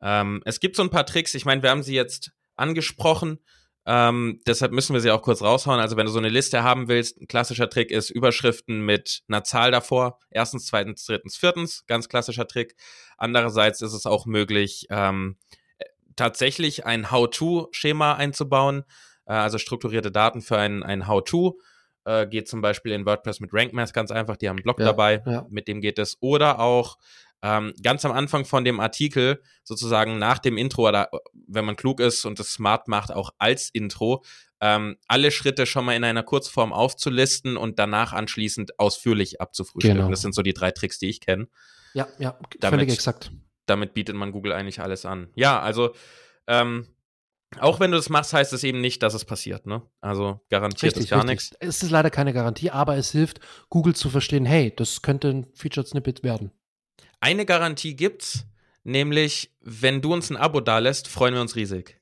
Ähm, es gibt so ein paar Tricks. Ich meine, wir haben sie jetzt angesprochen. Ähm, deshalb müssen wir sie auch kurz raushauen. Also, wenn du so eine Liste haben willst, ein klassischer Trick ist Überschriften mit einer Zahl davor. Erstens, zweitens, drittens, viertens. Ganz klassischer Trick. Andererseits ist es auch möglich, ähm, äh, tatsächlich ein How-To-Schema einzubauen. Äh, also strukturierte Daten für ein, ein How-To. Äh, geht zum Beispiel in WordPress mit RankMath ganz einfach. Die haben einen Blog Ja, dabei. ja. Mit dem geht es. Oder auch ähm, ganz am Anfang von dem Artikel, sozusagen nach dem Intro, oder äh, wenn man klug ist und es smart macht, auch als Intro, ähm, alle Schritte schon mal in einer Kurzform aufzulisten und danach anschließend ausführlich abzufrühstücken. Genau. Das sind so die drei Tricks, die ich kenne. Ja, ja, Damit- völlig exakt. Damit bietet man Google eigentlich alles an. Ja, also ähm, auch wenn du das machst, heißt es eben nicht, dass es passiert. Ne? Also garantiert ist gar nichts. Es ist leider keine Garantie, aber es hilft, Google zu verstehen, hey, das könnte ein Featured Snippet werden. Eine Garantie gibt's, nämlich wenn du uns ein Abo dalässt, freuen wir uns riesig.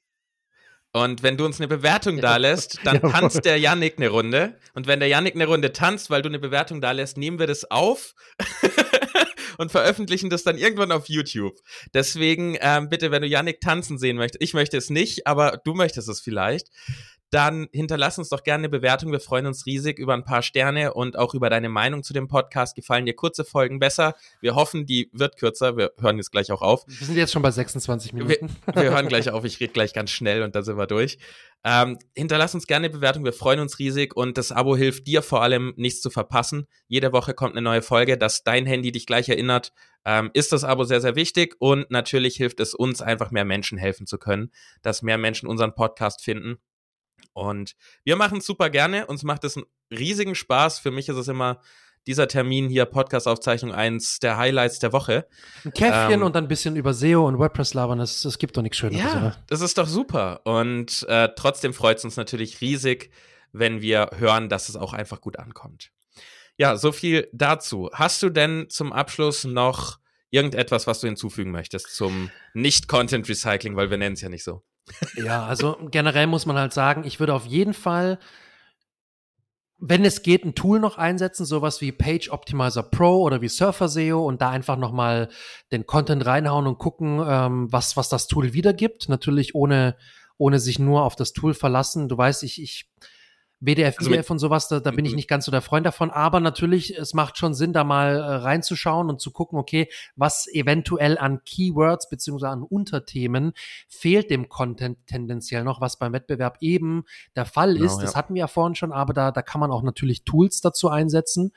Und wenn du uns eine Bewertung dalässt, dann *laughs* Jawohl. tanzt der Yannick eine Runde. Und wenn der Yannick eine Runde tanzt, weil du eine Bewertung dalässt, nehmen wir das auf *laughs* und veröffentlichen das dann irgendwann auf YouTube. Deswegen ähm, bitte, wenn du Yannick tanzen sehen möchtest, ich möchte es nicht, aber du möchtest es vielleicht, dann hinterlass uns doch gerne eine Bewertung. Wir freuen uns riesig über ein paar Sterne und auch über deine Meinung zu dem Podcast. Gefallen dir kurze Folgen besser? Wir hoffen, die wird kürzer. Wir hören jetzt gleich auch auf. Wir sind jetzt schon bei 26 Minuten. *laughs* Wir hören gleich *laughs* auf. Ich rede gleich ganz schnell und dann sind wir durch. Ähm, hinterlass uns gerne eine Bewertung. Wir freuen uns riesig und das Abo hilft dir vor allem, nichts zu verpassen. Jede Woche kommt eine neue Folge, dass dein Handy dich gleich erinnert. Ähm, ist das Abo sehr, sehr wichtig und natürlich hilft es uns einfach mehr Menschen helfen zu können, dass mehr Menschen unseren Podcast finden. Und wir machen es super gerne. Uns macht es einen riesigen Spaß. Für mich ist es immer dieser Termin hier, Podcast-Aufzeichnung, eins der Highlights der Woche. Ein Käffchen Ähm, und dann ein bisschen über SEO und WordPress labern, das, das gibt doch nichts Schöneres, Ja, oder? das ist doch super. Und äh, trotzdem freut es uns natürlich riesig, wenn wir hören, dass es auch einfach gut ankommt. Ja, so viel dazu. Hast du denn zum Abschluss noch irgendetwas, was du hinzufügen möchtest zum Nicht-Content-Recycling, weil wir nennen es ja nicht so. Ja, also generell muss man halt sagen, ich würde auf jeden Fall, wenn es geht, ein Tool noch einsetzen, sowas wie Page Optimizer Pro oder wie Surfer SEO und da einfach nochmal den Content reinhauen und gucken, ähm, was, was das Tool wiedergibt. Natürlich ohne, ohne sich nur auf das Tool verlassen. Du weißt, ich, ich, WDF, Also IDF und sowas, da, da bin ich Mhm. nicht ganz so der Freund davon, aber natürlich, es macht schon Sinn, da mal äh, reinzuschauen und zu gucken, okay, was eventuell an Keywords beziehungsweise an Unterthemen fehlt dem Content tendenziell noch, was beim Wettbewerb eben der Fall Genau, ist. Das ja. hatten wir ja vorhin schon, aber da, da kann man auch natürlich Tools dazu einsetzen.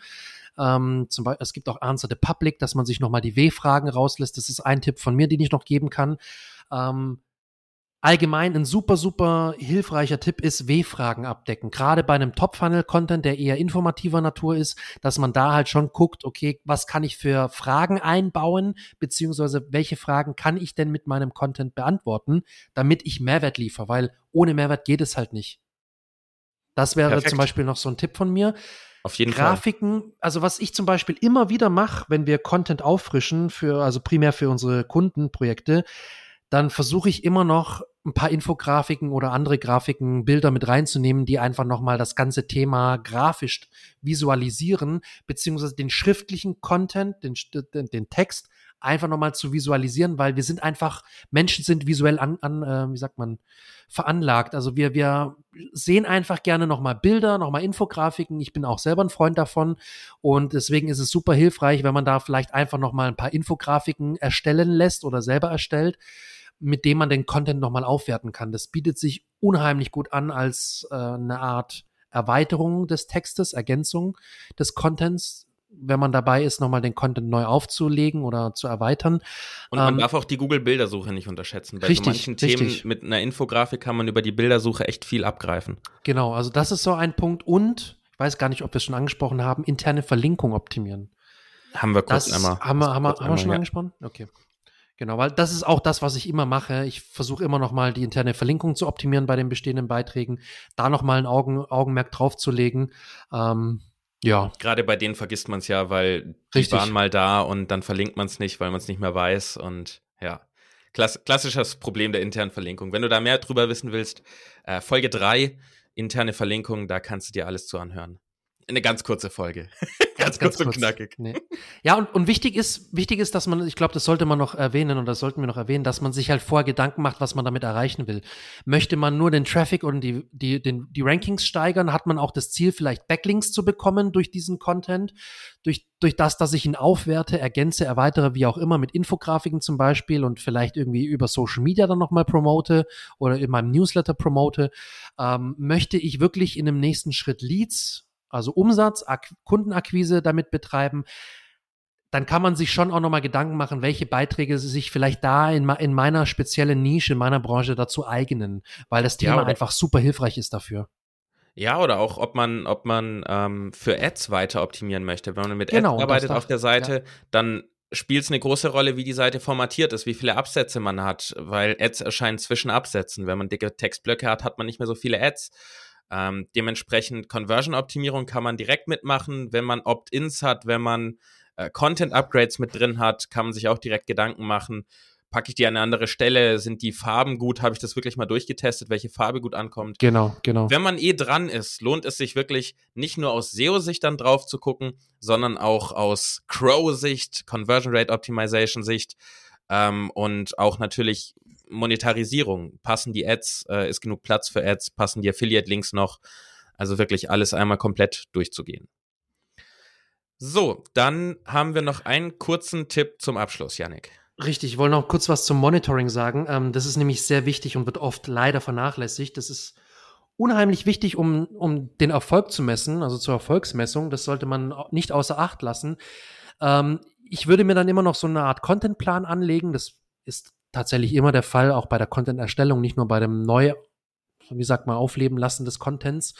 Ähm, zum Beispiel, es gibt auch Answer the Public, dass man sich nochmal die W-Fragen rauslässt. Das ist ein Tipp von mir, den ich noch geben kann. Ähm, allgemein ein super, super hilfreicher Tipp ist W-Fragen abdecken. Gerade bei einem Top-Funnel-Content, der eher informativer Natur ist, dass man da halt schon guckt, okay, was kann ich für Fragen einbauen, beziehungsweise welche Fragen kann ich denn mit meinem Content beantworten, damit ich Mehrwert liefere, weil ohne Mehrwert geht es halt nicht. Das wäre Perfekt. zum Beispiel noch so ein Tipp von mir. Auf jeden Fall. Grafiken, also was ich zum Beispiel immer wieder mache, wenn wir Content auffrischen, für, also primär für unsere Kundenprojekte, dann versuche ich immer noch ein paar Infografiken oder andere Grafiken, Bilder mit reinzunehmen, die einfach nochmal das ganze Thema grafisch visualisieren, beziehungsweise den schriftlichen Content, den, den, den Text einfach nochmal zu visualisieren, weil wir sind einfach, Menschen sind visuell an, an äh, wie sagt man, veranlagt. Also wir, wir sehen einfach gerne nochmal Bilder, nochmal Infografiken. Ich bin auch selber ein Freund davon und deswegen ist es super hilfreich, wenn man da vielleicht einfach nochmal ein paar Infografiken erstellen lässt oder selber erstellt, mit dem man den Content nochmal aufwerten kann. Das bietet sich unheimlich gut an als äh, eine Art Erweiterung des Textes, Ergänzung des Contents, wenn man dabei ist, nochmal den Content neu aufzulegen oder zu erweitern. Und man Ähm, darf auch die Google-Bildersuche nicht unterschätzen. Bei richtig, so manchen Themen richtig. mit einer Infografik kann man über die Bildersuche echt viel abgreifen. Genau, also das ist so ein Punkt. Und, ich weiß gar nicht, ob wir es schon angesprochen haben, interne Verlinkung optimieren. Haben wir kurz Das einmal. haben wir, haben wir, haben wir schon ja. angesprochen? Okay. Genau, weil das ist auch das, was ich immer mache. Ich versuche immer noch mal die interne Verlinkung zu optimieren bei den bestehenden Beiträgen, da noch mal ein Augen, Augenmerk drauf zu legen. Ähm, ja. Gerade bei denen vergisst man es ja, weil die Richtig. waren mal da und dann verlinkt man es nicht, weil man es nicht mehr weiß. Und ja, Klass klassisches Problem der internen Verlinkung. Wenn du da mehr drüber wissen willst, äh, Folge 3, interne Verlinkung, da kannst du dir alles zu anhören. Eine ganz kurze Folge. *laughs* ganz, ganz, kurz und knackig. Nee. Ja, und, und wichtig ist, wichtig ist, dass man, ich glaube, das sollte man noch erwähnen und das sollten wir noch erwähnen, dass man sich halt vorher Gedanken macht, was man damit erreichen will. Möchte man nur den Traffic und die, die, den, die Rankings steigern, hat man auch das Ziel, vielleicht Backlinks zu bekommen durch diesen Content, durch, durch das, dass ich ihn aufwerte, ergänze, erweitere, wie auch immer, mit Infografiken zum Beispiel und vielleicht irgendwie über Social Media dann nochmal promote oder in meinem Newsletter promote, ähm, möchte ich wirklich in dem nächsten Schritt Leads also Umsatz, Ak Kundenakquise damit betreiben, dann kann man sich schon auch nochmal Gedanken machen, welche Beiträge sich vielleicht da in, in, meiner speziellen Nische, in meiner Branche dazu eignen, weil das Thema ja, einfach super hilfreich ist dafür. Ja, oder auch, ob man, ob man ähm, für Ads weiter optimieren möchte. Wenn man mit genau, Ads arbeitet auf der Seite, ja. dann spielt es eine große Rolle, wie die Seite formatiert ist, wie viele Absätze man hat, weil Ads erscheinen zwischen Absätzen. Wenn man dicke Textblöcke hat, hat man nicht mehr so viele Ads. Ähm, dementsprechend Conversion-Optimierung kann man direkt mitmachen. Wenn man Opt-ins hat, wenn man äh, Content-Upgrades mit drin hat, kann man sich auch direkt Gedanken machen. Packe ich die an eine andere Stelle? Sind die Farben gut? Habe ich das wirklich mal durchgetestet, welche Farbe gut ankommt? Genau, genau. Wenn man eh dran ist, lohnt es sich wirklich nicht nur aus SEO-Sicht dann drauf zu gucken, sondern auch aus Crow-Sicht, Conversion Rate Optimization-Sicht ähm, und auch natürlich Monetarisierung. Passen die Ads? Äh, ist genug Platz für Ads? Passen die Affiliate-Links noch? Also wirklich alles einmal komplett durchzugehen. So, dann haben wir noch einen kurzen Tipp zum Abschluss, Yannick. Richtig, ich wollte noch kurz was zum Monitoring sagen. Ähm, das ist nämlich sehr wichtig und wird oft leider vernachlässigt. Das ist unheimlich wichtig, um, um den Erfolg zu messen, also zur Erfolgsmessung. Das sollte man nicht außer Acht lassen. Ähm, ich würde mir dann immer noch so eine Art Contentplan anlegen. Das ist tatsächlich immer der Fall, auch bei der Content-Erstellung, nicht nur bei dem neu, wie sagt man, Aufleben lassen des Contents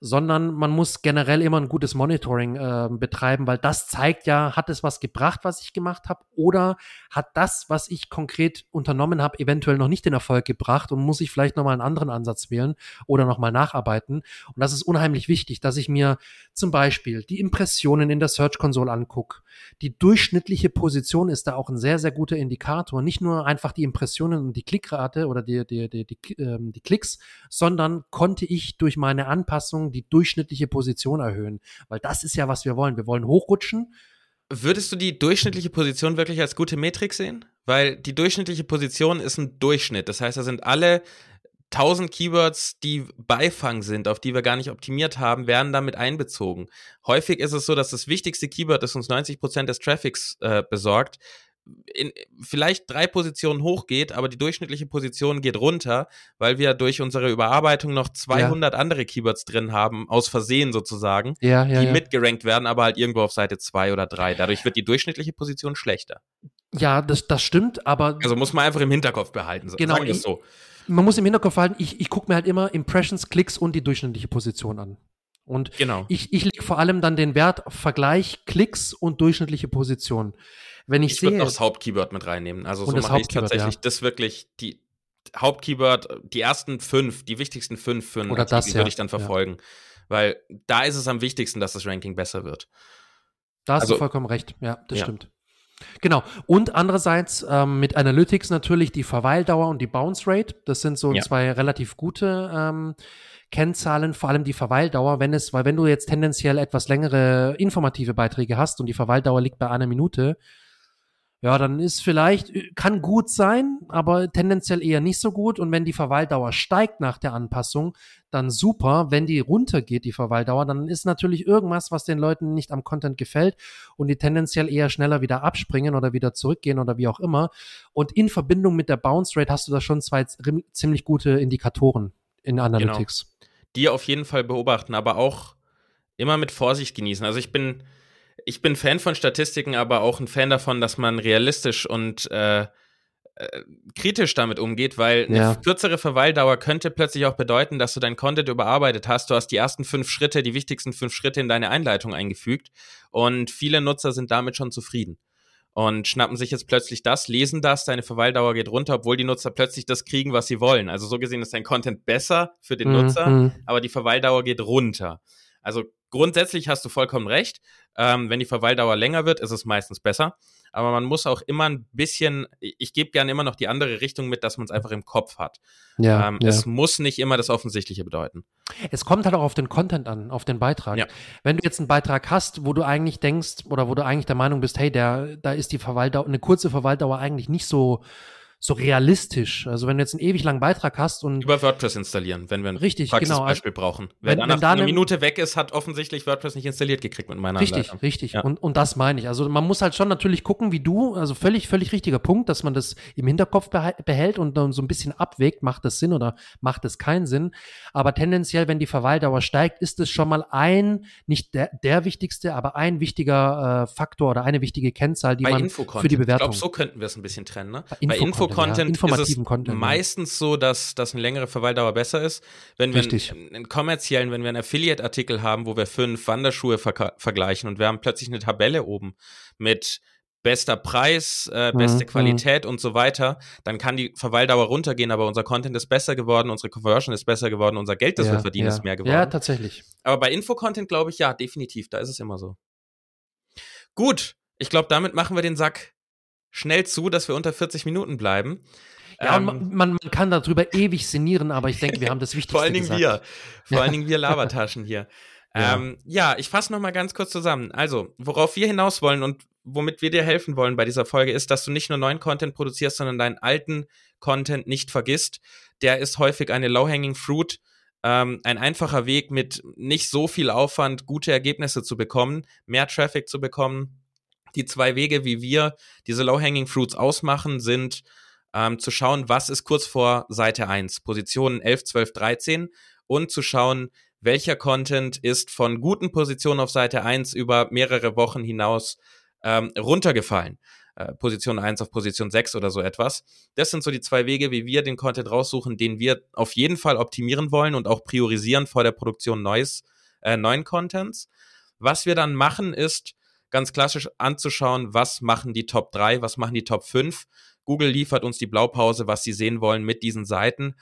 sondern man muss generell immer ein gutes Monitoring äh, betreiben, weil das zeigt ja, hat es was gebracht, was ich gemacht habe, oder hat das, was ich konkret unternommen habe, eventuell noch nicht den Erfolg gebracht und muss ich vielleicht nochmal einen anderen Ansatz wählen oder nochmal nacharbeiten. Und das ist unheimlich wichtig, dass ich mir zum Beispiel die Impressionen in der Search Console angucke. Die durchschnittliche Position ist da auch ein sehr, sehr guter Indikator. Nicht nur einfach die Impressionen und die Klickrate oder die, die, die, die, ähm, die Klicks, sondern konnte ich durch meine Anpassung die durchschnittliche Position erhöhen. Weil das ist ja, was wir wollen. Wir wollen hochrutschen. Würdest du die durchschnittliche Position wirklich als gute Metrik sehen? Weil die durchschnittliche Position ist ein Durchschnitt. Das heißt, da sind alle 1000 Keywords, die Beifang sind, auf die wir gar nicht optimiert haben, werden damit einbezogen. Häufig ist es so, dass das wichtigste Keyword, das uns 90% des Traffics äh, besorgt, in, vielleicht drei Positionen hochgeht, aber die durchschnittliche Position geht runter, weil wir durch unsere Überarbeitung noch 200 ja. andere Keywords drin haben, aus Versehen sozusagen, ja, ja, die mitgerankt werden, aber halt irgendwo auf Seite 2 oder 3. Dadurch wird die durchschnittliche Position schlechter. Ja, das, das stimmt, aber. Also muss man einfach im Hinterkopf behalten, genau, sagen wir es so. Man muss im Hinterkopf behalten, ich, ich gucke mir halt immer Impressions, Klicks und die durchschnittliche Position an. Und genau. ich, ich lege vor allem dann den Wert Vergleich Klicks und durchschnittliche Position. Wenn ich, ich sehe. Ich würde noch das Hauptkeyword mit reinnehmen. Also so mache ich tatsächlich ja. das wirklich, die Hauptkeyword, die ersten fünf, die wichtigsten fünf für einen Oder Artikel das, ja. würde ich dann verfolgen. Ja. Weil da ist es am wichtigsten, dass das Ranking besser wird. Da hast also, du vollkommen recht. Ja, das stimmt. Genau. Und andererseits ähm, mit Analytics natürlich die Verweildauer und die Bounce Rate. Das sind so zwei relativ gute ähm, Kennzahlen, vor allem die Verweildauer, wenn es, weil wenn du jetzt tendenziell etwas längere informative Beiträge hast und die Verweildauer liegt bei einer Minute, ja, dann ist vielleicht, äh, kann gut sein, aber tendenziell eher nicht so gut. Und wenn die Verweildauer steigt nach der Anpassung, dann super. Wenn die runtergeht, die Verweildauer, dann ist natürlich irgendwas, was den Leuten nicht am Content gefällt und die tendenziell eher schneller wieder abspringen oder wieder zurückgehen oder wie auch immer. Und in Verbindung mit der Bounce Rate hast du da schon zwei ziemlich gute Indikatoren in Analytics. Genau. Die auf jeden Fall beobachten, aber auch immer mit Vorsicht genießen. Also ich bin, ich bin Fan von Statistiken, aber auch ein Fan davon, dass man realistisch und äh, äh, kritisch damit umgeht, weil eine ja. kürzere Verweildauer könnte plötzlich auch bedeuten, dass du dein Content überarbeitet hast. Du hast die ersten fünf Schritte, die wichtigsten fünf Schritte in deine Einleitung eingefügt und viele Nutzer sind damit schon zufrieden. und schnappen sich jetzt plötzlich das, lesen das, deine Verweildauer geht runter, obwohl die Nutzer plötzlich das kriegen, was sie wollen. Also so gesehen ist dein Content besser für den mhm. Nutzer, mhm. aber die Verweildauer geht runter. Also grundsätzlich hast du vollkommen recht. Ähm, wenn die Verweildauer länger wird, ist es meistens besser aber man muss auch immer ein bisschen, ich gebe gerne immer noch die andere Richtung mit, dass man es einfach im Kopf hat. Ja, ähm, ja, Es muss nicht immer das Offensichtliche bedeuten. Es kommt halt auch auf den Content an, auf den Beitrag. Ja. Wenn du jetzt einen Beitrag hast, wo du eigentlich denkst oder wo du eigentlich der Meinung bist, hey, der, da ist die Verweildauer, eine kurze Verweildauer eigentlich nicht so so realistisch. Also wenn du jetzt einen ewig langen Beitrag hast und über WordPress installieren, wenn wir ein richtig, genau. Beispiel brauchen. Wer wenn, danach wenn da eine Minute weg ist, hat offensichtlich WordPress nicht installiert gekriegt mit meiner Richtig, Anleitung. richtig. Ja. Und, und das meine ich. Also man muss halt schon natürlich gucken, wie du, also völlig, völlig richtiger Punkt, dass man das im Hinterkopf behält und dann so ein bisschen abwägt, macht das Sinn oder macht es keinen Sinn. Aber tendenziell, wenn die Verweildauer steigt, ist es schon mal ein, nicht der, der wichtigste, aber ein wichtiger äh, Faktor oder eine wichtige Kennzahl, die Bei man für die Bewertung. Ich glaube, so könnten wir es ein bisschen trennen. Ne? Bei Info-Content Info ja. ist es Content, meistens so, dass, dass eine längere Verweildauer besser ist. Wenn Richtig. wir einen, einen kommerziellen, wenn wir einen Affiliate-Artikel haben, wo wir fünf Wanderschuhe ver vergleichen und wir haben plötzlich eine Tabelle oben mit bester Preis, äh, beste mhm. Qualität mhm. und so weiter, dann kann die Verweildauer runtergehen, aber unser Content ist besser geworden, unsere Conversion ist besser geworden, unser Geld, das ja, wir verdienen, ja. ist mehr geworden. Ja, tatsächlich. Aber bei Infocontent glaube ich, ja, definitiv, da ist es immer so. Gut, ich glaube, damit machen wir den Sack schnell zu, dass wir unter 40 Minuten bleiben. Ja, ähm, man, man, kann darüber ewig sinnieren, aber ich denke, wir haben das *laughs* Wichtigste Vor allen Dingen gesagt. wir. *laughs* Vor allen Dingen wir Labertaschen hier. Ja, ähm, ja ich fasse nochmal ganz kurz zusammen. Also, worauf wir hinaus wollen und womit wir dir helfen wollen bei dieser Folge ist, dass du nicht nur neuen Content produzierst, sondern deinen alten Content nicht vergisst. Der ist häufig eine low-hanging fruit, ähm, ein einfacher Weg mit nicht so viel Aufwand, gute Ergebnisse zu bekommen, mehr Traffic zu bekommen. Die zwei Wege, wie wir diese low-hanging fruits ausmachen, sind ähm, zu schauen, was ist kurz vor Seite 1, Positionen 11, 12, 13 und zu schauen, welcher Content ist von guten Positionen auf Seite 1 über mehrere Wochen hinaus ähm, runtergefallen. Äh, Position 1 auf Position 6 oder so etwas. Das sind so die zwei Wege, wie wir den Content raussuchen, den wir auf jeden Fall optimieren wollen und auch priorisieren vor der Produktion neues, äh, neuen Contents. Was wir dann machen, ist ganz klassisch anzuschauen, was machen die Top 3, was machen die Top 5 Google liefert uns die Blaupause, was sie sehen wollen mit diesen Seiten.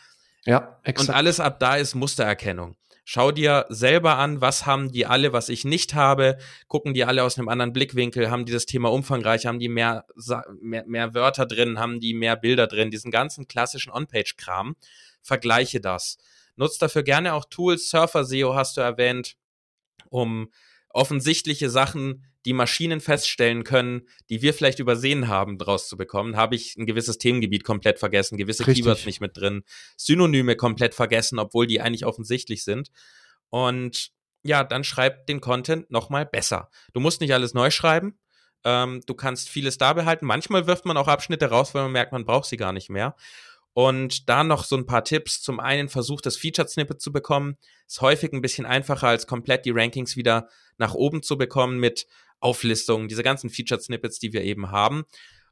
Ja, exakt. Und alles ab da ist Mustererkennung. Schau dir selber an, was haben die alle, was ich nicht habe. Gucken die alle aus einem anderen Blickwinkel, haben die das Thema umfangreich, haben die mehr, mehr, mehr Wörter drin, haben die mehr Bilder drin, diesen ganzen klassischen On-Page-Kram. Vergleiche das. Nutzt dafür gerne auch Tools. Surfer SEO hast du erwähnt, um offensichtliche Sachen die Maschinen feststellen können, die wir vielleicht übersehen haben, draus zu bekommen, habe ich ein gewisses Themengebiet komplett vergessen, gewisse Richtig. Keywords nicht mit drin, Synonyme komplett vergessen, obwohl die eigentlich offensichtlich sind. Und ja, dann schreib den Content nochmal besser. Du musst nicht alles neu schreiben. Ähm, du kannst vieles da behalten. Manchmal wirft man auch Abschnitte raus, weil man merkt, man braucht sie gar nicht mehr. Und da noch so ein paar Tipps. Zum einen versucht das Featured Snippet zu bekommen. Ist häufig ein bisschen einfacher, als komplett die Rankings wieder nach oben zu bekommen mit Auflistungen, diese ganzen Featured Snippets, die wir eben haben.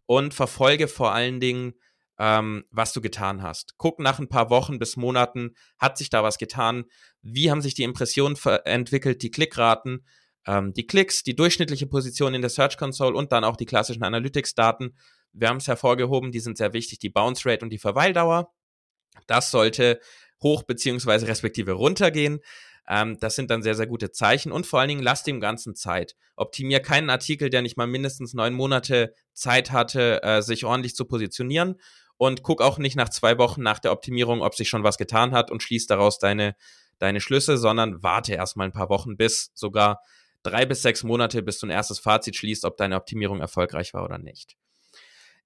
Und verfolge vor allen Dingen, ähm, was du getan hast. Guck nach ein paar Wochen bis Monaten, hat sich da was getan? Wie haben sich die Impressionen entwickelt, die Klickraten, ähm, die Klicks, die durchschnittliche Position in der Search Console und dann auch die klassischen Analytics-Daten. Wir haben es hervorgehoben, die sind sehr wichtig, die Bounce Rate und die Verweildauer. Das sollte hoch beziehungsweise respektive runtergehen. Ähm, das sind dann sehr, sehr gute Zeichen und vor allen Dingen lass dem Ganzen Zeit. Optimier keinen Artikel, der nicht mal mindestens neun Monate Zeit hatte, äh, sich ordentlich zu positionieren und guck auch nicht nach zwei Wochen nach der Optimierung, ob sich schon was getan hat und schließ daraus deine, deine Schlüsse, sondern warte erstmal ein paar Wochen bis sogar drei bis sechs Monate, bis du ein erstes Fazit schließt, ob deine Optimierung erfolgreich war oder nicht.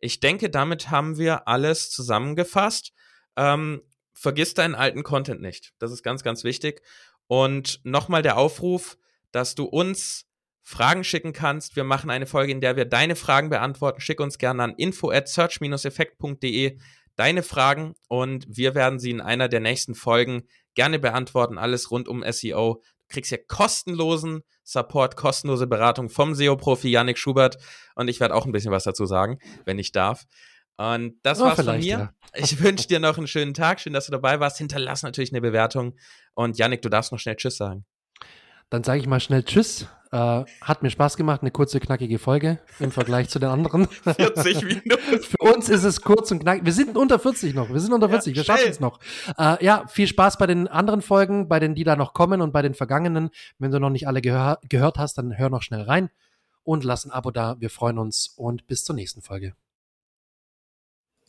Ich denke, damit haben wir alles zusammengefasst. Ähm, vergiss deinen alten Content nicht. Das ist ganz, ganz wichtig. Und nochmal der Aufruf, dass du uns Fragen schicken kannst. Wir machen eine Folge, in der wir deine Fragen beantworten. Schick uns gerne an info at search-effekt.de deine Fragen und wir werden sie in einer der nächsten Folgen gerne beantworten. Alles rund um SEO. Du kriegst hier kostenlosen Support, kostenlose Beratung vom SEO-Profi Yannick Schubert und ich werde auch ein bisschen was dazu sagen, wenn ich darf. Und das oh, war's von mir. Ja. Ich wünsche dir noch einen schönen Tag. Schön, dass du dabei warst. Hinterlass natürlich eine Bewertung. Und Yannick, du darfst noch schnell Tschüss sagen. Dann sage ich mal schnell Tschüss. Äh, hat mir Spaß gemacht, eine kurze, knackige Folge im Vergleich zu den anderen. *laughs* 40 *laughs* Minuten. Für uns ist es kurz und knackig. Wir sind unter 40 noch. Wir sind unter 40. Ja, wir schaffen es noch. Äh, ja, viel Spaß bei den anderen Folgen, bei denen, die da noch kommen und bei den vergangenen. Wenn du noch nicht alle gehör gehört hast, dann hör noch schnell rein und lass ein Abo da. Wir freuen uns und bis zur nächsten Folge.